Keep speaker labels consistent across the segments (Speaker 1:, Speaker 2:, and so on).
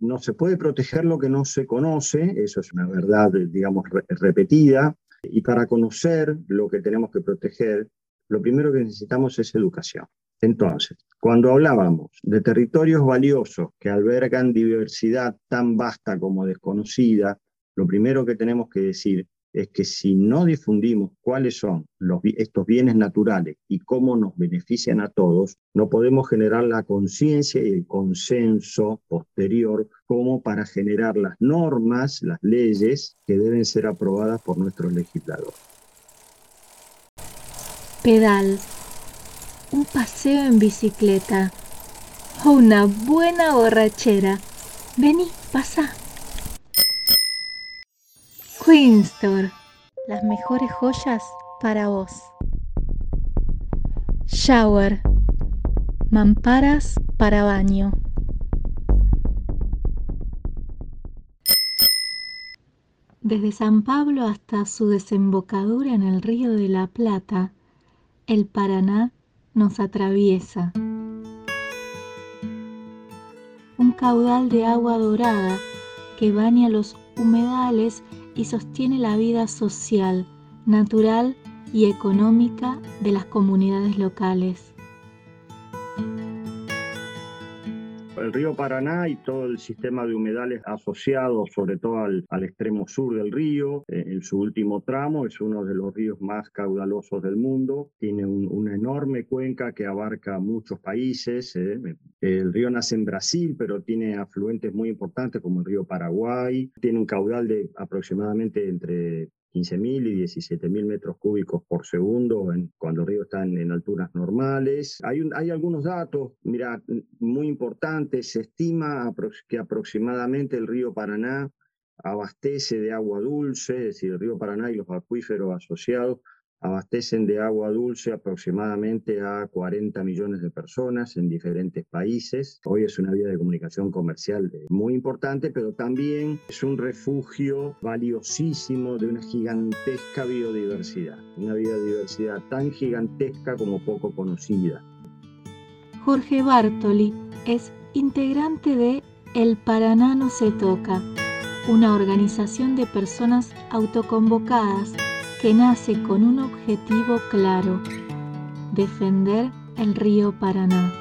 Speaker 1: no se puede proteger lo que no se conoce, eso es una verdad, digamos, repetida, y para conocer lo que tenemos que proteger, lo primero que necesitamos es educación. Entonces, cuando hablábamos de territorios valiosos que albergan diversidad tan vasta como desconocida, lo primero que tenemos que decir es que si no difundimos cuáles son estos bienes naturales y cómo nos benefician a todos, no podemos generar la conciencia y el consenso posterior como para generar las normas, las leyes que deben ser aprobadas por nuestros legisladores.
Speaker 2: Pedal, un paseo en bicicleta o una buena borrachera. Vení, pasa. Las mejores joyas para vos. Shower, mamparas para baño. Desde San Pablo hasta su desembocadura en el río de la Plata, el Paraná nos atraviesa. Un caudal de agua dorada que baña los humedales y sostiene la vida social, natural y económica de las comunidades locales.
Speaker 1: el río Paraná y todo el sistema de humedales asociado sobre todo al, extremo sur del río. Eh, en su último tramo es uno de los ríos más caudalosos del mundo. Tiene una enorme cuenca que abarca muchos países. Eh. El río nace en Brasil, pero tiene afluentes muy importantes como el río Paraguay. Tiene un caudal de aproximadamente entre 15.000 y 17.000 metros cúbicos por segundo en, cuando el río está en, alturas normales. Hay, algunos datos, mira, muy importantes. Se estima que aproximadamente el río Paraná abastece de agua dulce, es decir, el río Paraná y los acuíferos asociados abastecen de agua dulce aproximadamente a 40 millones de personas en diferentes países. Hoy es una vía de comunicación comercial muy importante, pero también es un refugio valiosísimo de una gigantesca biodiversidad, una biodiversidad tan gigantesca como poco conocida.
Speaker 2: Jorge Bartoli es integrante de El Paraná no se toca, una organización de personas autoconvocadas que nace con un objetivo claro, defender el río Paraná.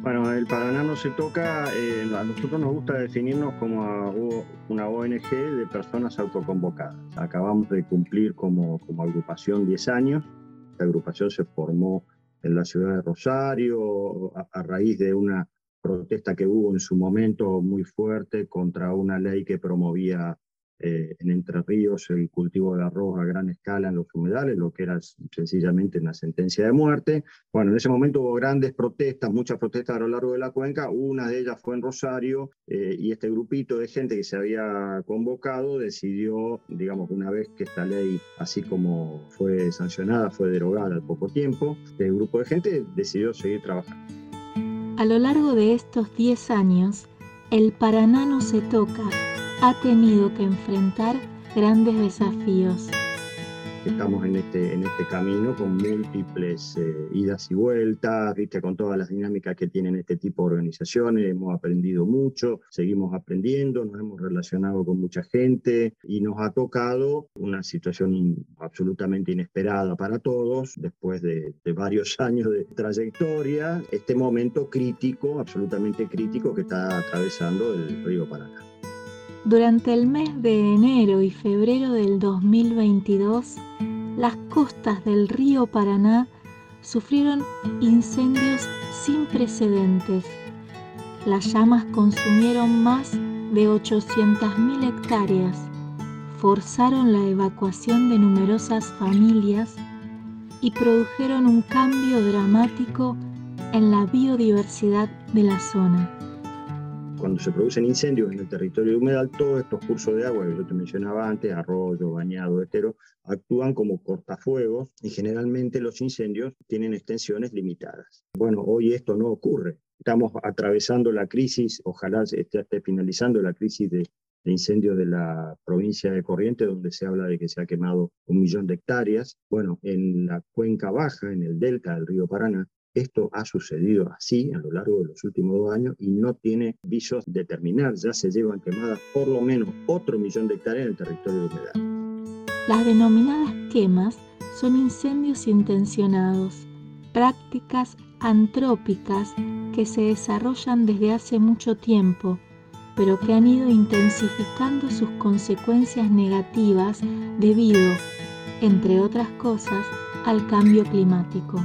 Speaker 1: Bueno, el Paraná no se toca, eh, a nosotros nos gusta definirnos como una ONG de personas autoconvocadas. Acabamos de cumplir como, como agrupación 10 años. Esta agrupación se formó en la ciudad de Rosario a raíz de una protesta que hubo en su momento muy fuerte contra una ley que promovía eh, en Entre Ríos el cultivo de arroz a gran escala en los humedales, lo que era sencillamente una sentencia de muerte. Bueno, en ese momento hubo grandes protestas, muchas protestas a lo largo de la cuenca, una de ellas fue en Rosario eh, y este grupito de gente que se había convocado decidió, digamos, una vez que esta ley, así como fue sancionada, fue derogada al poco tiempo, este grupo de gente decidió seguir trabajando.
Speaker 2: A lo largo de estos 10 años, el Paraná no se toca ha tenido que enfrentar grandes desafíos.
Speaker 1: Estamos en este, en este camino con múltiples eh, idas y vueltas, ¿viste? con todas las dinámicas que tienen este tipo de organizaciones. Hemos aprendido mucho, seguimos aprendiendo, nos hemos relacionado con mucha gente y nos ha tocado una situación absolutamente inesperada para todos, después de, de varios años de trayectoria, este momento crítico, absolutamente crítico que está atravesando el río Paraná.
Speaker 2: Durante el mes de enero y febrero del 2022, las costas del río Paraná sufrieron incendios sin precedentes. Las llamas consumieron más de 800.000 hectáreas, forzaron la evacuación de numerosas familias y produjeron un cambio dramático en la biodiversidad de la zona
Speaker 1: cuando se producen incendios en el territorio humedal, todos estos cursos de agua que yo te mencionaba antes, arroyo, bañado, estero, actúan como cortafuegos y generalmente los incendios tienen extensiones limitadas. Bueno, hoy esto no ocurre. Estamos atravesando la crisis, ojalá esté, finalizando la crisis de, de incendios de la provincia de Corrientes, donde se habla de que se ha quemado un millón de hectáreas. Bueno, en la cuenca baja, en el delta del río Paraná, Esto ha sucedido así a lo largo de los últimos dos años y no tiene visos de terminar. Ya se llevan quemadas por lo menos otro millón de hectáreas en el territorio de humedad.
Speaker 2: Las denominadas quemas son incendios intencionados, prácticas antrópicas que se desarrollan desde hace mucho tiempo, pero que han ido intensificando sus consecuencias negativas debido, entre otras cosas, al cambio climático.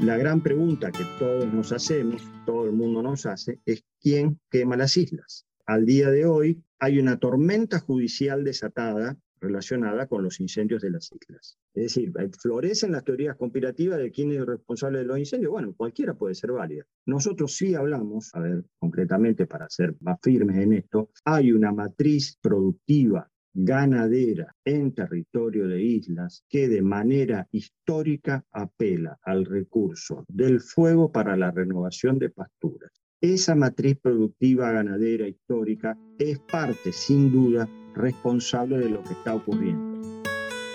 Speaker 1: La gran pregunta que todos nos hacemos, todo el mundo nos hace, es ¿quién quema las islas? Al día de hoy hay una tormenta judicial desatada relacionada con los incendios de las islas. Es decir, florecen las teorías conspirativas de quién es el responsable de los incendios. Bueno, cualquiera puede ser válida. Nosotros sí hablamos, a ver, concretamente para ser más firmes en esto, hay una matriz productiva ganadera en territorio de islas que de manera histórica apela al recurso del fuego para la renovación de pasturas. Esa matriz productiva ganadera histórica es parte, sin duda, responsable de lo que está ocurriendo.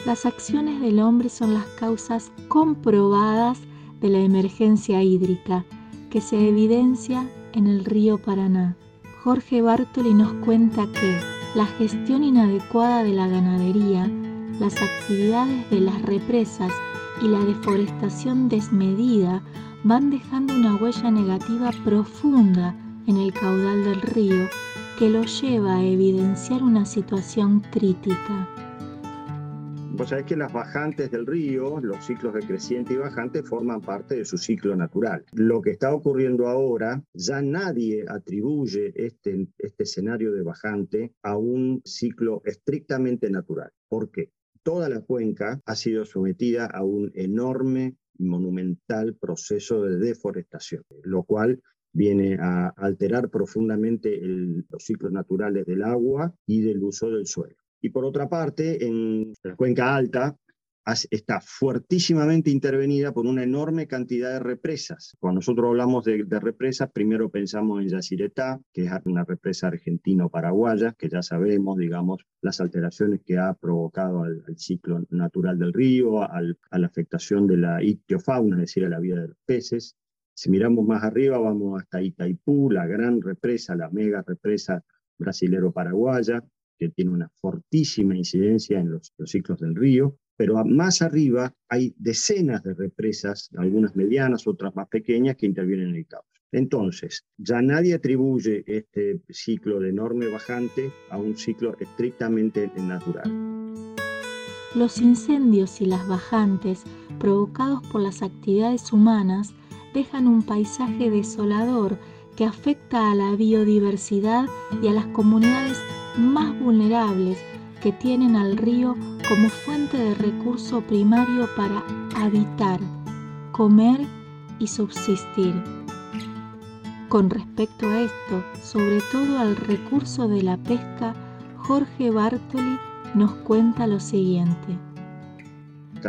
Speaker 2: Las acciones del hombre son las causas comprobadas de la emergencia hídrica que se evidencia en el río Paraná. Jorge Bartoli nos cuenta que la gestión inadecuada de la ganadería, las actividades de las represas y la deforestación desmedida van dejando una huella negativa profunda en el caudal del río que lo lleva a evidenciar una situación crítica.
Speaker 1: Vos sabés que las bajantes del río, los ciclos de creciente y bajante, forman parte de su ciclo natural. Lo que está ocurriendo ahora, ya nadie atribuye este, este escenario de bajante a un ciclo estrictamente natural. ¿Por qué? Toda la cuenca ha sido sometida a un enorme y monumental proceso de deforestación, lo cual viene a alterar profundamente los ciclos naturales del agua y del uso del suelo. Y por otra parte, en la cuenca alta está fuertísimamente intervenida por una enorme cantidad de represas. Cuando nosotros hablamos de, represas, primero pensamos en Yacyretá, que es una represa argentino-paraguaya, que ya sabemos, digamos, las alteraciones que ha provocado al, ciclo natural del río, a la afectación de la ictiofauna, es decir, a la vida de los peces. Si miramos más arriba, vamos hasta Itaipú, la gran represa, la mega represa brasilero-paraguaya, que tiene una fortísima incidencia en los, ciclos del río, pero más arriba hay decenas de represas, algunas medianas, otras más pequeñas, que intervienen en el cauce. Entonces, ya nadie atribuye este ciclo de enorme bajante a un ciclo estrictamente natural.
Speaker 2: Los incendios y las bajantes provocados por las actividades humanas dejan un paisaje desolador que afecta a la biodiversidad y a las comunidades más vulnerables que tienen al río como fuente de recurso primario para habitar, comer y subsistir. Con respecto a esto, sobre todo al recurso de la pesca, Jorge Bartoli nos cuenta lo siguiente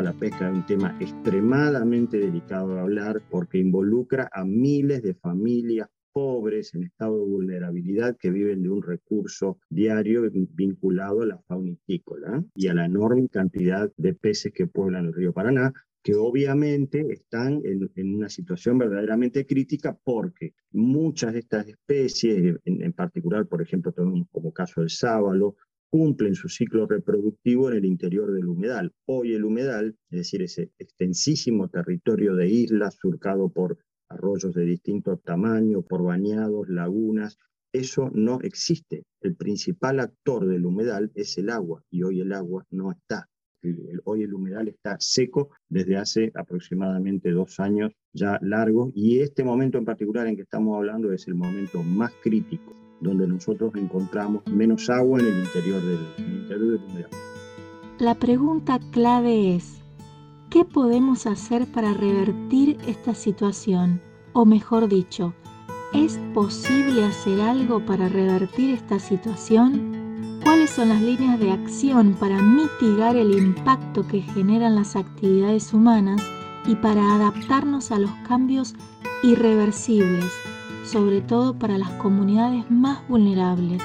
Speaker 1: la pesca es un tema extremadamente delicado de hablar porque involucra a miles de familias pobres en estado de vulnerabilidad que viven de un recurso diario vinculado a la fauna histícola y a la enorme cantidad de peces que pueblan el río Paraná, que obviamente están en, una situación verdaderamente crítica porque muchas de estas especies, en, en particular, por ejemplo, tenemos como caso el sábalo, cumplen su ciclo reproductivo en el interior del humedal. Hoy el humedal, es decir, ese extensísimo territorio de islas surcado por arroyos de distinto tamaño, por bañados, lagunas, eso no existe. El principal actor del humedal es el agua y hoy el agua no está. Hoy el humedal está seco desde hace aproximadamente dos años ya largo y este momento en particular en que estamos hablando es el momento más crítico donde nosotros encontramos menos agua en el interior del, interior humedal.
Speaker 2: La pregunta clave es, ¿qué podemos hacer para revertir esta situación? O mejor dicho, ¿es posible hacer algo para revertir esta situación? ¿Cuáles son las líneas de acción para mitigar el impacto que generan las actividades humanas y para adaptarnos a los cambios irreversibles sobre todo para las comunidades más vulnerables.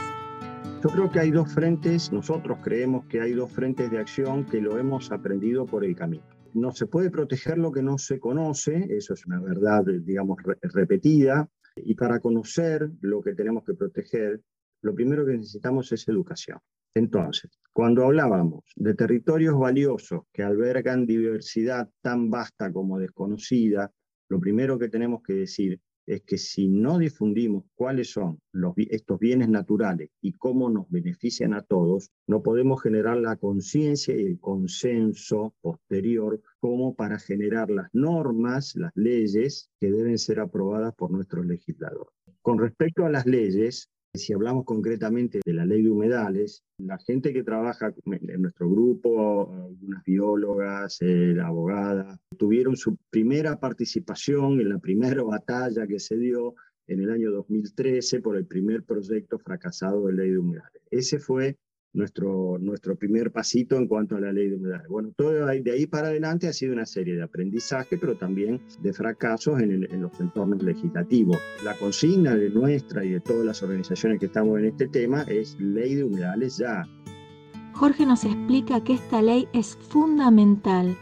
Speaker 1: Yo creo que hay dos frentes, nosotros creemos que hay dos frentes de acción que lo hemos aprendido por el camino. No se puede proteger lo que no se conoce, eso es una verdad, digamos, repetida, y para conocer lo que tenemos que proteger, lo primero que necesitamos es educación. Entonces, cuando hablábamos de territorios valiosos que albergan diversidad tan vasta como desconocida, lo primero que tenemos que decir es que si no difundimos cuáles son estos bienes naturales y cómo nos benefician a todos, no podemos generar la conciencia y el consenso posterior como para generar las normas, las leyes que deben ser aprobadas por nuestros legisladores. Con respecto a las leyes, si hablamos concretamente de la ley de humedales, la gente que trabaja en nuestro grupo, algunas biólogas, eh, abogadas, tuvieron su primera participación en la primera batalla que se dio en el año 2013 por el primer proyecto fracasado de ley de humedales. Ese fue nuestro, nuestro primer pasito en cuanto a la ley de humedales. Bueno, todo de ahí para adelante ha sido una serie de aprendizaje, pero también de fracasos en, en los entornos legislativos. La consigna de nuestra y de todas las organizaciones que estamos en este tema es ley de humedales ya.
Speaker 2: Jorge nos explica que esta ley es fundamental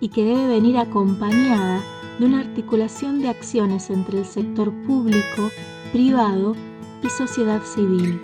Speaker 2: y que debe venir acompañada de una articulación de acciones entre el sector público, privado y sociedad civil.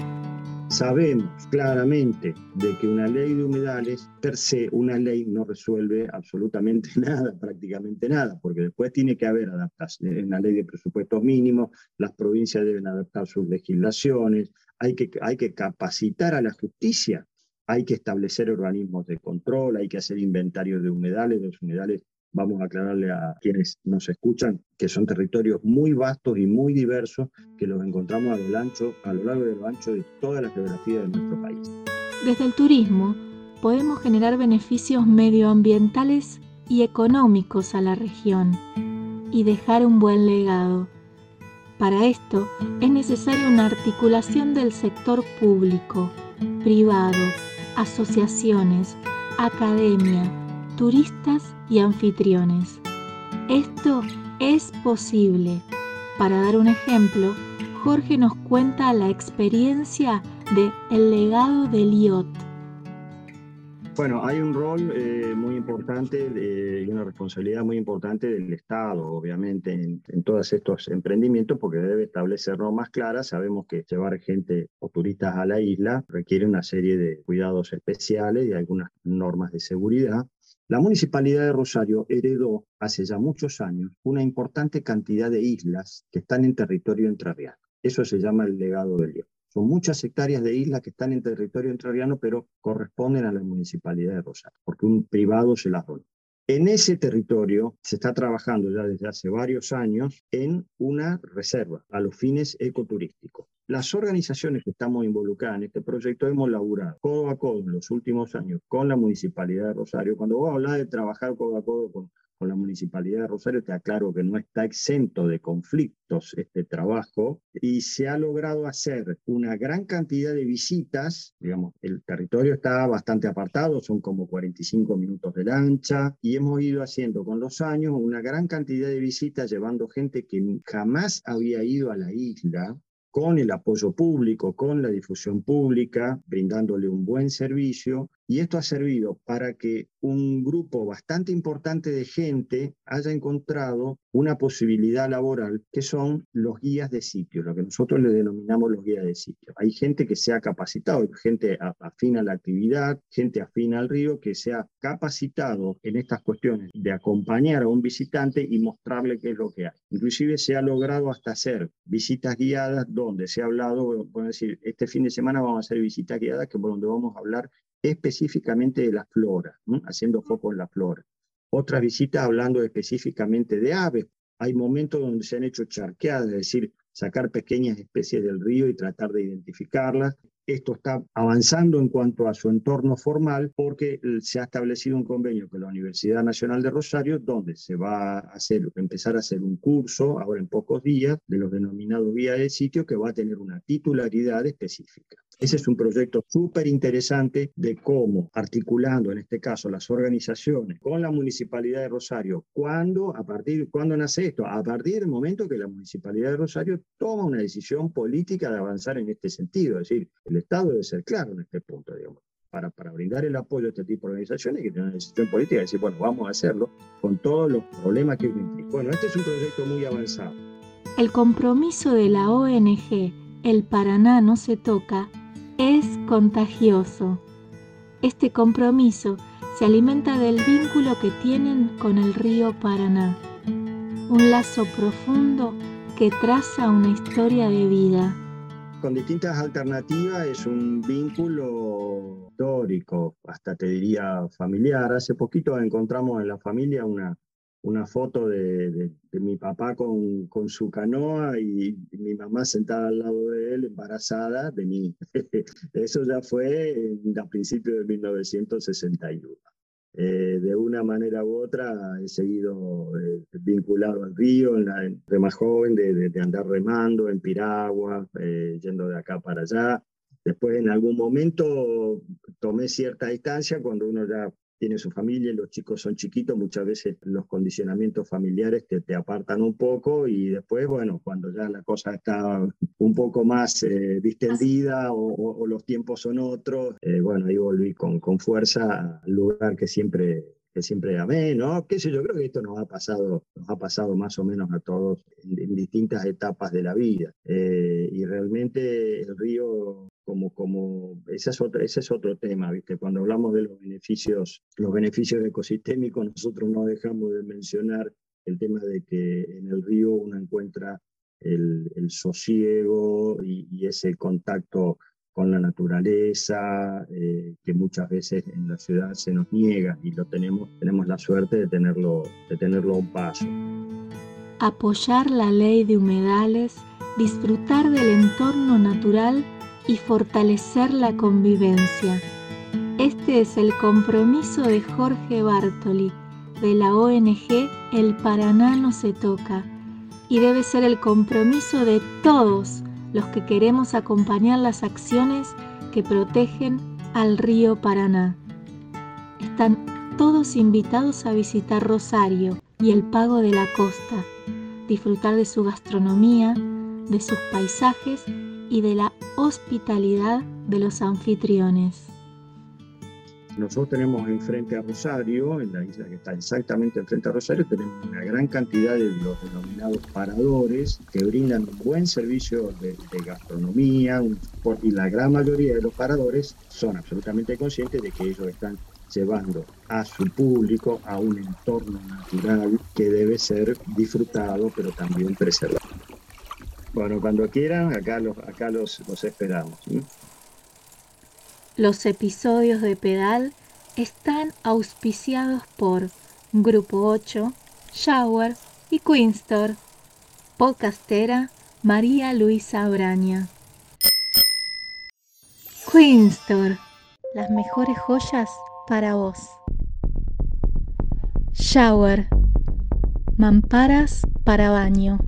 Speaker 1: Sabemos claramente de que una ley de humedales, per se, una ley no resuelve absolutamente nada, prácticamente nada, porque después tiene que haber adaptación. En la ley de presupuestos mínimos, las provincias deben adaptar sus legislaciones, hay que, hay que capacitar a la justicia, hay que establecer organismos de control, hay que hacer inventarios de humedales, los humedales vamos a aclararle a quienes nos escuchan que son territorios muy vastos y muy diversos que los encontramos a lo, ancho, a lo largo lo ancho de toda la geografía de nuestro país.
Speaker 2: Desde el turismo podemos generar beneficios medioambientales y económicos a la región y dejar un buen legado. Para esto es necesaria una articulación del sector público, privado, asociaciones, academia, turistas y anfitriones. Esto es posible. Para dar un ejemplo, Jorge nos cuenta la experiencia de El legado del IOT.
Speaker 1: Bueno, hay un rol eh, muy importante y una responsabilidad muy importante del Estado, obviamente, en, en, todos estos emprendimientos, porque debe establecer normas claras. Sabemos que llevar gente o turistas a la isla requiere una serie de cuidados especiales y algunas normas de seguridad. La Municipalidad de Rosario heredó hace ya muchos años una importante cantidad de islas que están en territorio entrerriano. Eso se llama el legado del León. Son muchas hectáreas de islas que están en territorio entrerriano, pero corresponden a la Municipalidad de Rosario, porque un privado se las donó. En ese territorio se está trabajando ya desde hace varios años en una reserva a los fines ecoturísticos. Las organizaciones que estamos involucradas en este proyecto hemos laburado codo a codo en los últimos años con la Municipalidad de Rosario. Cuando vos hablas de trabajar codo a codo con, con la Municipalidad de Rosario, te aclaro que no está exento de conflictos este trabajo y se ha logrado hacer una gran cantidad de visitas, digamos, el territorio está bastante apartado, son como 45 minutos de lancha y hemos ido haciendo con los años una gran cantidad de visitas llevando gente que jamás había ido a la isla con el apoyo público, con la difusión pública, brindándole un buen servicio y esto ha servido para que un grupo bastante importante de gente haya encontrado una posibilidad laboral que son los guías de sitio, lo que nosotros le denominamos los guías de sitio. Hay gente que se ha capacitado, gente afina a la actividad, gente afina al río, que se ha capacitado en estas cuestiones de acompañar a un visitante y mostrarle qué es lo que hay. Inclusive se ha logrado hasta hacer visitas guiadas donde se ha hablado, puedo decir, este fin de semana vamos a hacer visitas guiadas que por donde vamos a hablar específicamente de la flora, haciendo foco en la flora. Otras visitas hablando específicamente de aves. Hay momentos donde se han hecho charqueadas, es decir, sacar pequeñas especies del río y tratar de identificarlas. Esto está avanzando en cuanto a su entorno formal porque se ha establecido un convenio con la Universidad Nacional de Rosario donde se va a hacer, empezar a hacer un curso ahora en pocos días de los denominados guías del sitio que va a tener una titularidad específica. Ese es un proyecto súper interesante de cómo, articulando en este caso las organizaciones con la Municipalidad de Rosario, ¿cuándo, a partir, ¿cuándo nace esto? A partir del momento que la Municipalidad de Rosario toma una decisión política de avanzar en este sentido. Es decir, el Estado debe ser claro en este punto, digamos. para, para brindar el apoyo a este tipo de organizaciones, que tener una decisión política y decir, bueno, vamos a hacerlo con todos los problemas que implica. Bueno, este es un proyecto muy avanzado.
Speaker 2: El compromiso de la ONG El Paraná no se toca es contagioso. Este compromiso se alimenta del vínculo que tienen con el río Paraná, un lazo profundo que traza una historia de vida.
Speaker 1: Con distintas alternativas es un vínculo histórico, hasta te diría familiar. Hace poquito encontramos en la familia una, una foto de, mi papá con, con, su canoa y, mi mamá sentada al lado de él, embarazada de mí. Eso ya fue a principios de 1961. Eh, de una manera u otra he seguido eh, vinculado al río, en la, de más joven, de, de, andar remando en piragua, eh, yendo de acá para allá. Después en algún momento tomé cierta distancia cuando uno ya tiene su familia, los chicos son chiquitos, muchas veces los condicionamientos familiares te, te apartan un poco y después, bueno, cuando ya la cosa está un poco más eh, distendida o, los tiempos son otros, eh, bueno, ahí volví con, con fuerza al lugar que siempre que siempre amé, ¿no? Qué sé yo, creo que esto nos ha pasado, nos ha pasado más o menos a todos en, distintas etapas de la vida. Eh, y realmente el río como, como ese, es otro, ese es otro tema, ¿viste? Cuando hablamos de los beneficios, los beneficios ecosistémicos, nosotros no dejamos de mencionar el tema de que en el río uno encuentra el, el sosiego y, ese contacto con la naturaleza, eh, que muchas veces en la ciudad se nos niega y lo tenemos, tenemos la suerte de tenerlo, de tenerlo a un paso.
Speaker 2: Apoyar la ley de humedales, disfrutar del entorno natural y fortalecer la convivencia. Este es el compromiso de Jorge Bartoli, de la ONG El Paraná no se toca, y debe ser el compromiso de todos los que queremos acompañar las acciones que protegen al río Paraná. Están todos invitados a visitar Rosario y el Pago de la Costa, disfrutar de su gastronomía, de sus paisajes y de la hospitalidad de los anfitriones.
Speaker 1: Nosotros tenemos enfrente a Rosario, en la isla que está exactamente enfrente a Rosario, tenemos una gran cantidad de los denominados paradores que brindan un buen servicio de, gastronomía y la gran mayoría de los paradores son absolutamente conscientes de que ellos están llevando a su público a un entorno natural que debe ser disfrutado pero también preservado. Bueno, cuando quieran, acá los, acá los, los esperamos.
Speaker 2: Los episodios de Pedal están auspiciados por Grupo 8, Shower y Queenstore. Podcastera María Luisa Braña. Queenstore, las mejores joyas para vos. Shower, mamparas para baño.